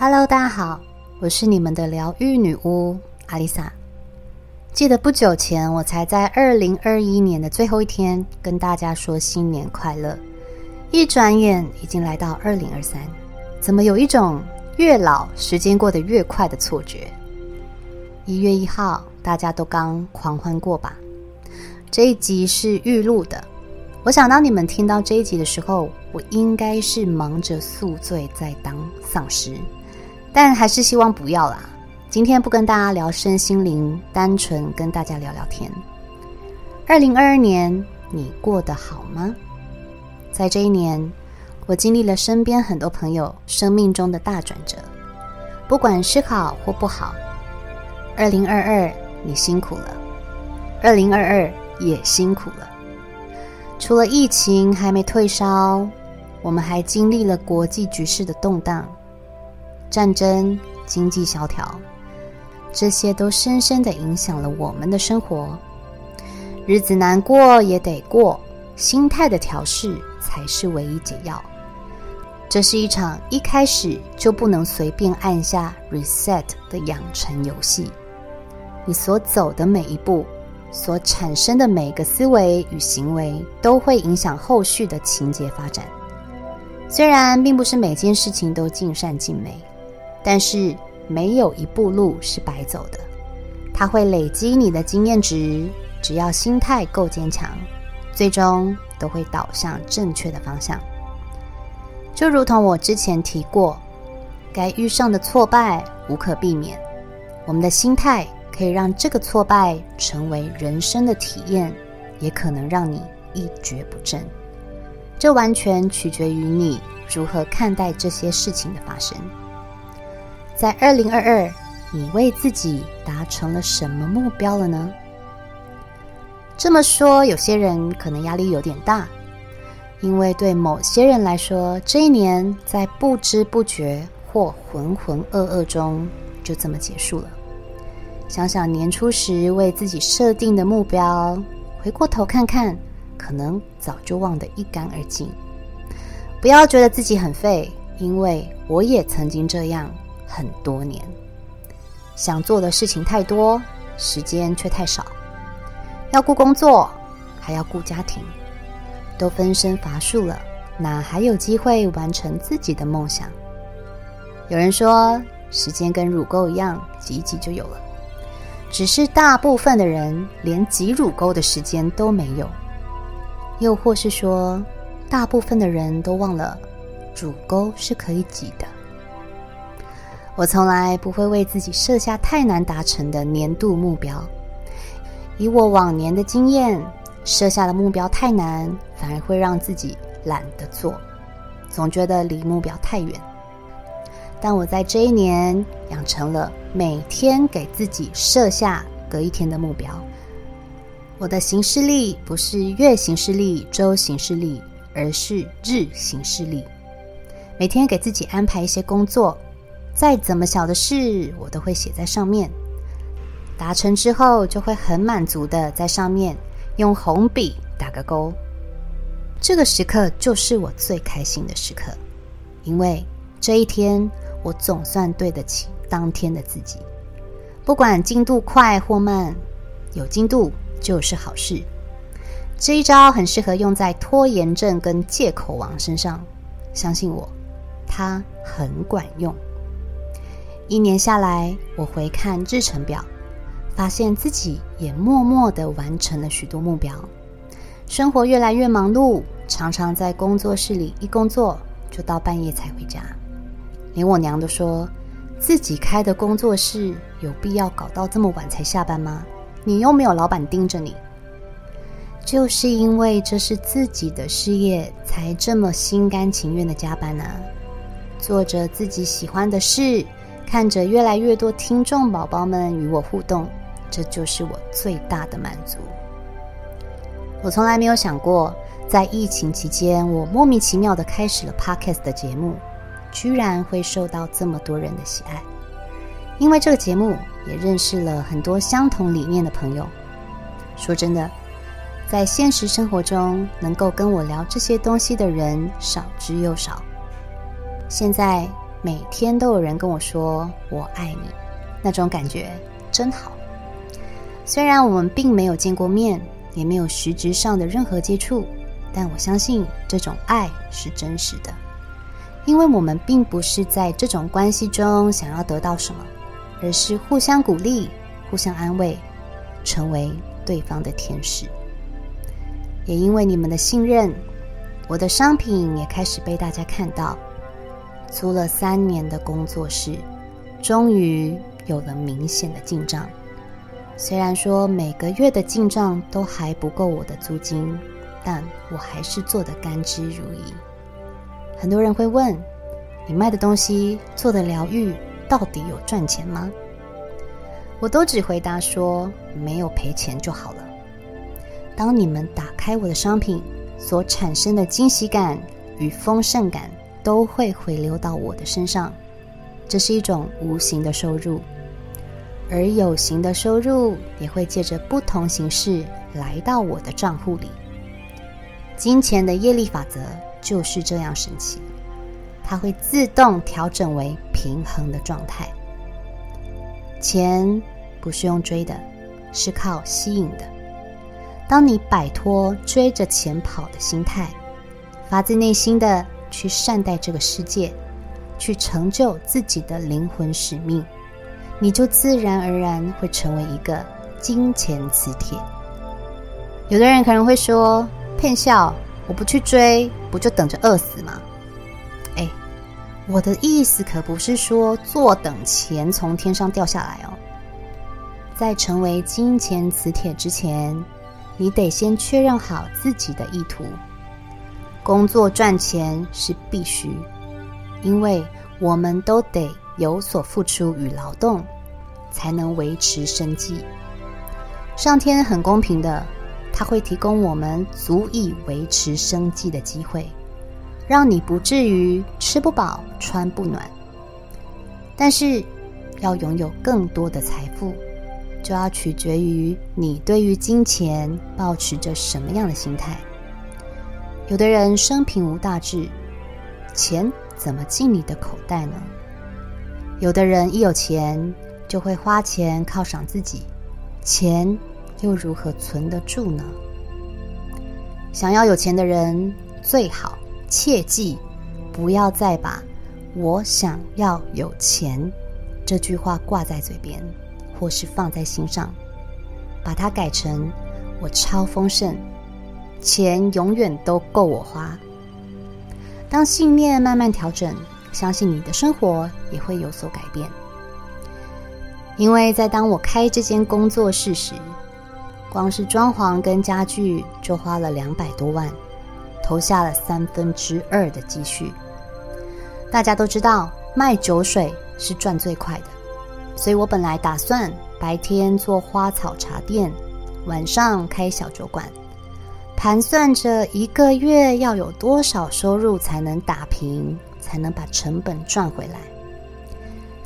Hello，大家好，我是你们的疗愈女巫阿丽萨。记得不久前，我才在二零二一年的最后一天跟大家说新年快乐。一转眼已经来到二零二三，怎么有一种越老时间过得越快的错觉？一月一号，大家都刚狂欢过吧？这一集是预录的，我想当你们听到这一集的时候，我应该是忙着宿醉在当丧尸，但还是希望不要啦。今天不跟大家聊身心灵，单纯跟大家聊聊天。二零二二年，你过得好吗？在这一年，我经历了身边很多朋友生命中的大转折，不管是好或不好。二零二二，你辛苦了；二零二二也辛苦了。除了疫情还没退烧，我们还经历了国际局势的动荡、战争、经济萧条。这些都深深的影响了我们的生活，日子难过也得过，心态的调试才是唯一解药。这是一场一开始就不能随便按下 reset 的养成游戏。你所走的每一步，所产生的每个思维与行为，都会影响后续的情节发展。虽然并不是每件事情都尽善尽美，但是。没有一步路是白走的，它会累积你的经验值。只要心态够坚强，最终都会导向正确的方向。就如同我之前提过，该遇上的挫败无可避免，我们的心态可以让这个挫败成为人生的体验，也可能让你一蹶不振。这完全取决于你如何看待这些事情的发生。在二零二二，你为自己达成了什么目标了呢？这么说，有些人可能压力有点大，因为对某些人来说，这一年在不知不觉或浑浑噩噩中就这么结束了。想想年初时为自己设定的目标，回过头看看，可能早就忘得一干二净。不要觉得自己很废，因为我也曾经这样。很多年，想做的事情太多，时间却太少。要顾工作，还要顾家庭，都分身乏术了，哪还有机会完成自己的梦想？有人说，时间跟乳沟一样，挤一挤就有了。只是大部分的人连挤乳沟的时间都没有，又或是说，大部分的人都忘了，乳沟是可以挤的。我从来不会为自己设下太难达成的年度目标。以我往年的经验，设下的目标太难，反而会让自己懒得做，总觉得离目标太远。但我在这一年养成了每天给自己设下隔一天的目标。我的行事历不是月行事历、周行事历，而是日行事历。每天给自己安排一些工作。再怎么小的事，我都会写在上面。达成之后，就会很满足的在上面用红笔打个勾。这个时刻就是我最开心的时刻，因为这一天我总算对得起当天的自己。不管进度快或慢，有进度就是好事。这一招很适合用在拖延症跟借口王身上，相信我，它很管用。一年下来，我回看日程表，发现自己也默默的完成了许多目标。生活越来越忙碌，常常在工作室里一工作就到半夜才回家。连我娘都说，自己开的工作室有必要搞到这么晚才下班吗？你又没有老板盯着你。就是因为这是自己的事业，才这么心甘情愿的加班呢。做着自己喜欢的事。看着越来越多听众宝宝们与我互动，这就是我最大的满足。我从来没有想过，在疫情期间，我莫名其妙的开始了 Podcast 的节目，居然会受到这么多人的喜爱。因为这个节目，也认识了很多相同理念的朋友。说真的，在现实生活中，能够跟我聊这些东西的人少之又少。现在。每天都有人跟我说“我爱你”，那种感觉真好。虽然我们并没有见过面，也没有实质上的任何接触，但我相信这种爱是真实的，因为我们并不是在这种关系中想要得到什么，而是互相鼓励、互相安慰，成为对方的天使。也因为你们的信任，我的商品也开始被大家看到。租了三年的工作室，终于有了明显的进账。虽然说每个月的进账都还不够我的租金，但我还是做得甘之如饴。很多人会问：你卖的东西做的疗愈到底有赚钱吗？我都只回答说：没有赔钱就好了。当你们打开我的商品，所产生的惊喜感与丰盛感，都会回流到我的身上。这是一种无形的收入，而有形的收入也会借着不同形式来到我的账户里。金钱的业力法则就是这样神奇，它会自动调整为平衡的状态。钱不是用追的，是靠吸引的。当你摆脱追着钱跑的心态，发自内心的去善待这个世界，去成就自己的灵魂使命，你就自然而然会成为一个金钱磁铁。有的人可能会说：“骗笑，我不去追，不就等着饿死吗？”哎，我的意思可不是说坐等钱从天上掉下来哦。在成为金钱磁铁之前。你得先确认好自己的意图。工作赚钱是必须，因为我们都得有所付出与劳动，才能维持生计。上天很公平的，他会提供我们足以维持生计的机会，让你不至于吃不饱穿不暖。但是，要拥有更多的财富。就要取决于你对于金钱保持着什么样的心态。有的人生平无大志，钱怎么进你的口袋呢？有的人一有钱就会花钱犒赏自己，钱又如何存得住呢？想要有钱的人，最好切记不要再把我想要有钱这句话挂在嘴边。或是放在心上，把它改成“我超丰盛，钱永远都够我花”。当信念慢慢调整，相信你的生活也会有所改变。因为在当我开这间工作室时，光是装潢跟家具就花了两百多万，投下了三分之二的积蓄。大家都知道，卖酒水是赚最快的。所以我本来打算白天做花草茶店，晚上开小酒馆，盘算着一个月要有多少收入才能打平，才能把成本赚回来。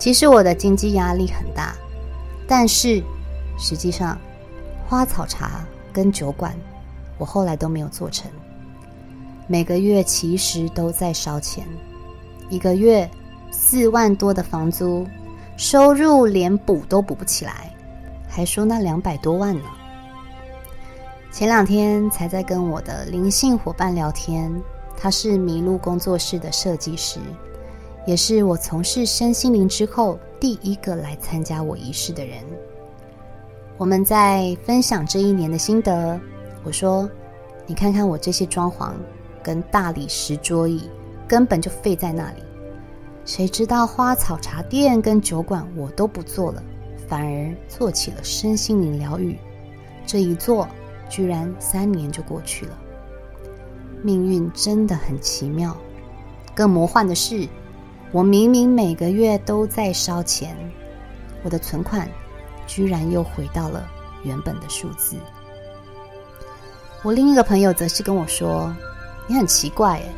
其实我的经济压力很大，但是实际上花草茶跟酒馆，我后来都没有做成。每个月其实都在烧钱，一个月四万多的房租。收入连补都补不起来，还说那两百多万呢。前两天才在跟我的灵性伙伴聊天，他是麋鹿工作室的设计师，也是我从事身心灵之后第一个来参加我仪式的人。我们在分享这一年的心得。我说：“你看看我这些装潢跟大理石桌椅，根本就废在那里。”谁知道花草茶店跟酒馆我都不做了，反而做起了身心灵疗愈。这一做，居然三年就过去了。命运真的很奇妙。更魔幻的是，我明明每个月都在烧钱，我的存款居然又回到了原本的数字。我另一个朋友则是跟我说：“你很奇怪诶，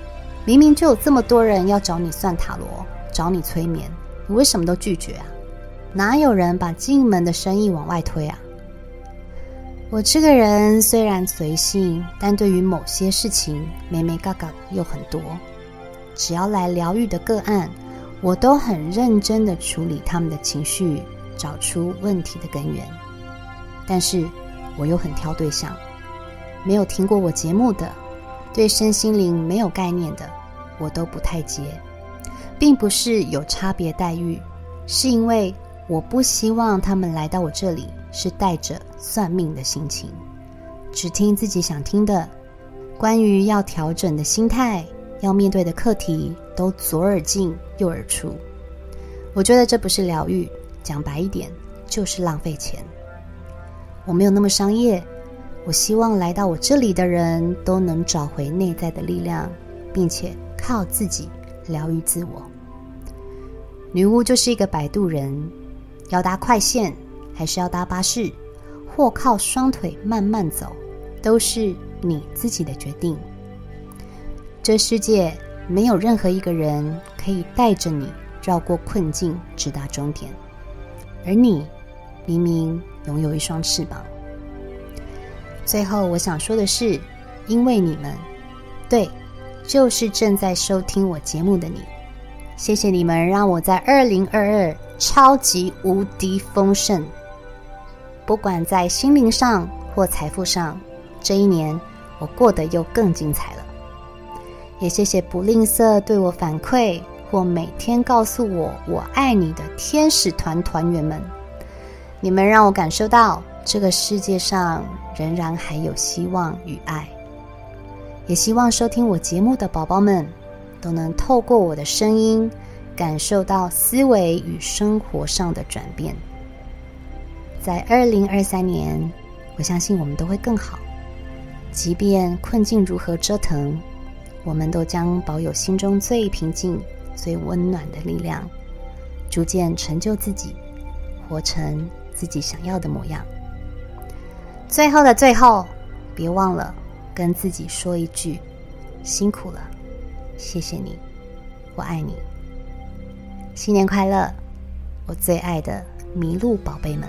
明明就有这么多人要找你算塔罗。”找你催眠，你为什么都拒绝啊？哪有人把进门的生意往外推啊？我这个人虽然随性，但对于某些事情，眉眉嘎嘎又很多。只要来疗愈的个案，我都很认真的处理他们的情绪，找出问题的根源。但是我又很挑对象，没有听过我节目的，对身心灵没有概念的，我都不太接，并不是有差别待遇，是因为我不希望他们来到我这里是带着算命的心情，只听自己想听的，关于要调整的心态。要面对的课题都左耳进右耳出，我觉得这不是疗愈，讲白一点就是浪费钱。我没有那么商业，我希望来到我这里的人都能找回内在的力量，并且靠自己疗愈自我。女巫就是一个摆渡人，要搭快线还是要搭巴士，或靠双腿慢慢走，都是你自己的决定。这世界没有任何一个人可以带着你绕过困境直达终点，而你明明拥有一双翅膀。最后，我想说的是，因为你们，对，就是正在收听我节目的你，谢谢你们让我在二零二二超级无敌丰盛，不管在心灵上或财富上，这一年我过得又更精彩了。也谢谢不吝啬对我反馈或每天告诉我“我爱你”的天使团团员们，你们让我感受到这个世界上仍然还有希望与爱。也希望收听我节目的宝宝们都能透过我的声音，感受到思维与生活上的转变。在二零二三年，我相信我们都会更好，即便困境如何折腾。我们都将保有心中最平静、最温暖的力量，逐渐成就自己，活成自己想要的模样。最后的最后，别忘了跟自己说一句：辛苦了，谢谢你，我爱你。新年快乐，我最爱的麋鹿宝贝们！